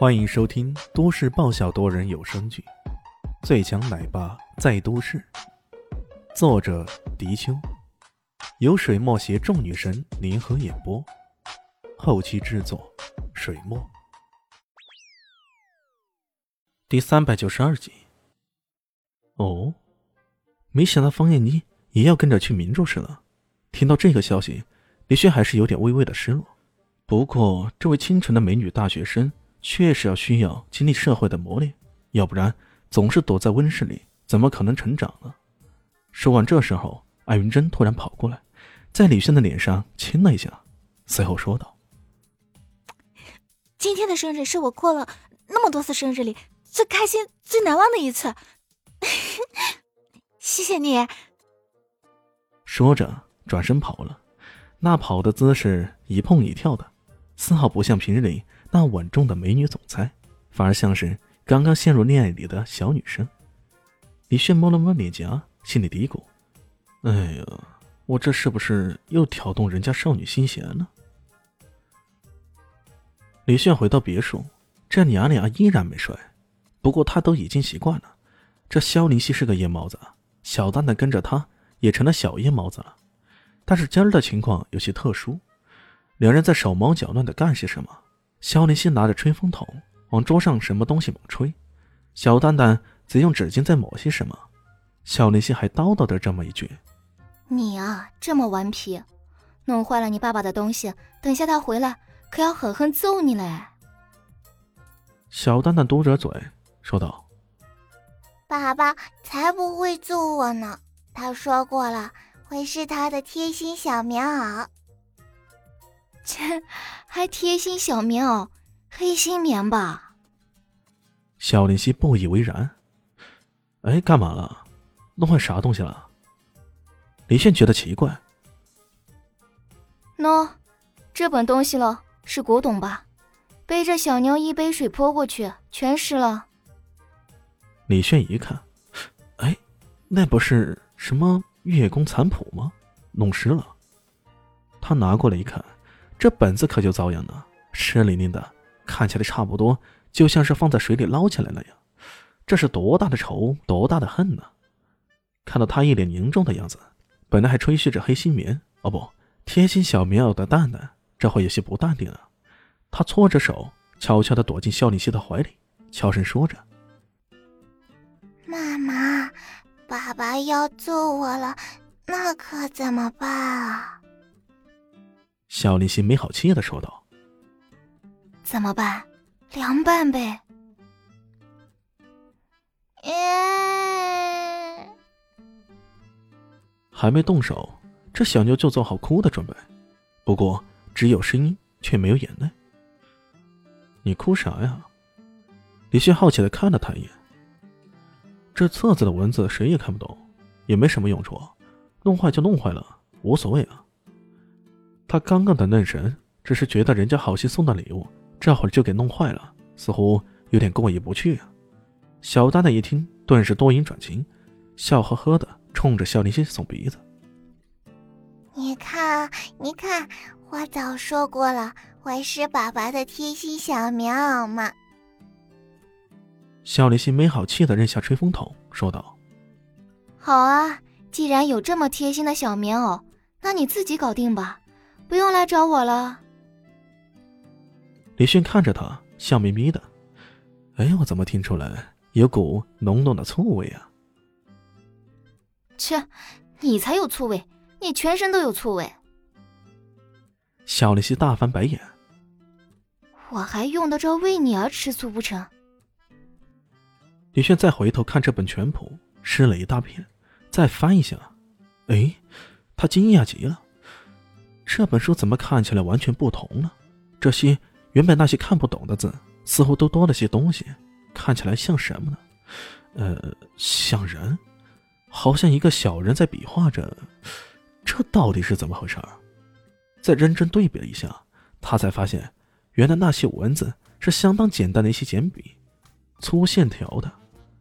欢迎收听都市爆笑多人有声剧《最强奶爸在都市》，作者：迪秋，由水墨携众女神联合演播，后期制作：水墨。第三百九十二集。哦，没想到方艳妮也要跟着去明州市了。听到这个消息，李轩还是有点微微的失落。不过，这位清纯的美女大学生。确实要需要经历社会的磨练，要不然总是躲在温室里，怎么可能成长呢？说完，这时候艾云珍突然跑过来，在李轩的脸上亲了一下，随后说道：“今天的生日是我过了那么多次生日里最开心、最难忘的一次，谢谢你。”说着转身跑了，那跑的姿势一蹦一跳的，丝毫不像平日里。那稳重的美女总裁，反而像是刚刚陷入恋爱里的小女生。李炫摸了摸脸颊，心里嘀咕：“哎呀，我这是不是又挑动人家少女心弦了？”李炫回到别墅，这娘俩依然没睡。不过他都已经习惯了，这萧林熙是个夜猫子，小蛋蛋跟着他也成了小夜猫子了。但是今儿的情况有些特殊，两人在手忙脚乱的干些什么？肖林熙拿着吹风筒往桌上什么东西猛吹，小蛋蛋则用纸巾在抹些什么。肖林熙还叨叨着这么一句：“你啊，这么顽皮，弄坏了你爸爸的东西，等下他回来可要狠狠揍你嘞。”小蛋蛋嘟着嘴说道：“爸爸才不会揍我呢，他说过了，会是他的贴心小棉袄。”切，还贴心小棉袄，黑心棉吧？小林夕不以为然。哎，干嘛了？弄坏啥东西了？李炫觉得奇怪。喏，这本东西了，是古董吧？被这小妞一杯水泼过去，全湿了。李炫一看，哎，那不是什么月宫残谱吗？弄湿了。他拿过来一看。这本子可就遭殃了，湿淋淋的，看起来差不多就像是放在水里捞起来了呀。这是多大的仇，多大的恨呢？看到他一脸凝重的样子，本来还吹嘘着黑心棉哦不贴心小棉袄的蛋蛋，这会有些不淡定了。他搓着手，悄悄地躲进肖林熙的怀里，悄声说着：“妈妈，爸爸要揍我了，那可怎么办啊？”小林心没好气的说道：“怎么办？凉拌呗。”还没动手，这小妞就做好哭的准备。不过只有声音，却没有眼泪。你哭啥呀？李旭好奇的看了他一眼。这册子的文字谁也看不懂，也没什么用处，弄坏就弄坏了，无所谓啊。他刚刚的愣神，只是觉得人家好心送的礼物，这会儿就给弄坏了，似乎有点过意不去啊。小丹丹一听，顿时多云转晴，笑呵呵的冲着肖林熙耸鼻子：“你看，你看，我早说过了，我是爸爸的贴心小棉袄嘛。”肖林熙没好气的扔下吹风筒，说道：“好啊，既然有这么贴心的小棉袄，那你自己搞定吧。”不用来找我了。李迅看着他，笑眯眯的。哎，我怎么听出来有股浓浓的醋味啊？切，你才有醋味，你全身都有醋味。小李希大翻白眼。我还用得着为你而吃醋不成？李炫再回头看这本全谱，湿了一大片，再翻一下，哎，他惊讶极了。这本书怎么看起来完全不同了？这些原本那些看不懂的字，似乎都多了些东西，看起来像什么呢？呃，像人，好像一个小人在比划着。这到底是怎么回事儿？再认真对比了一下，他才发现，原来那些文字是相当简单的一些简笔，粗线条的，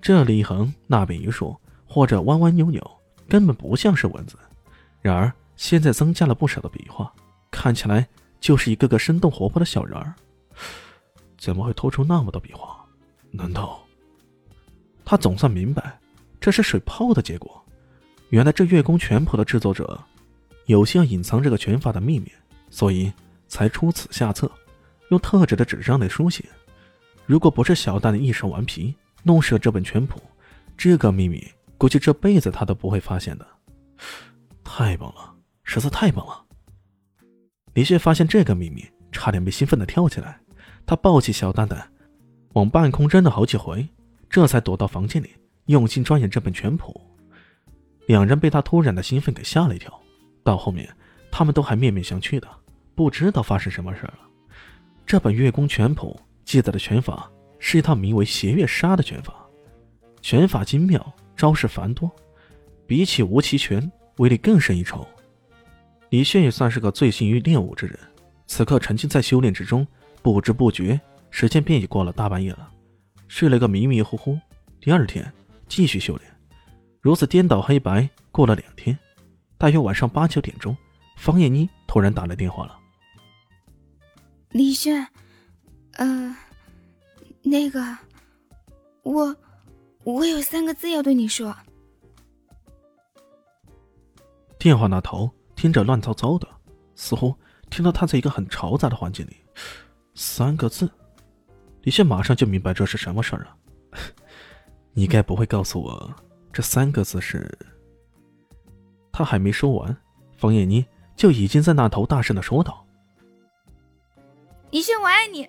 这里一横，那边一竖，或者弯弯扭扭，根本不像是文字。然而。现在增加了不少的笔画，看起来就是一个个生动活泼的小人儿。怎么会偷出那么多笔画？难道他总算明白这是水泡的结果？原来这月宫拳谱的制作者有心要隐藏这个拳法的秘密，所以才出此下策，用特制的纸张来书写。如果不是小蛋的一手顽皮弄湿了这本拳谱，这个秘密估计这辈子他都不会发现的。太棒了，实在太棒了！李炫发现这个秘密，差点被兴奋的跳起来。他抱起小蛋蛋，往半空扔了好几回，这才躲到房间里，用心钻研这本拳谱。两人被他突然的兴奋给吓了一跳，到后面他们都还面面相觑的，不知道发生什么事了。这本月宫拳谱记载的拳法是一套名为邪月杀的拳法，拳法精妙，招式繁多，比起无极拳威力更胜一筹。李炫也算是个醉心于练武之人，此刻沉浸在修炼之中，不知不觉时间便已过了大半夜了，睡了个迷迷糊糊。第二天继续修炼。如此颠倒黑白过了两天，大约晚上八九点钟，方艳妮突然打来电话了。李炫，呃，那个，我，我有三个字要对你说。电话那头听着乱糟糟的，似乎听到他在一个很嘈杂的环境里。三个字，李轩马上就明白这是什么事儿了。你该不会告诉我？这三个字是。他还没说完，方艳妮就已经在那头大声的说道：“李轩，我爱你。”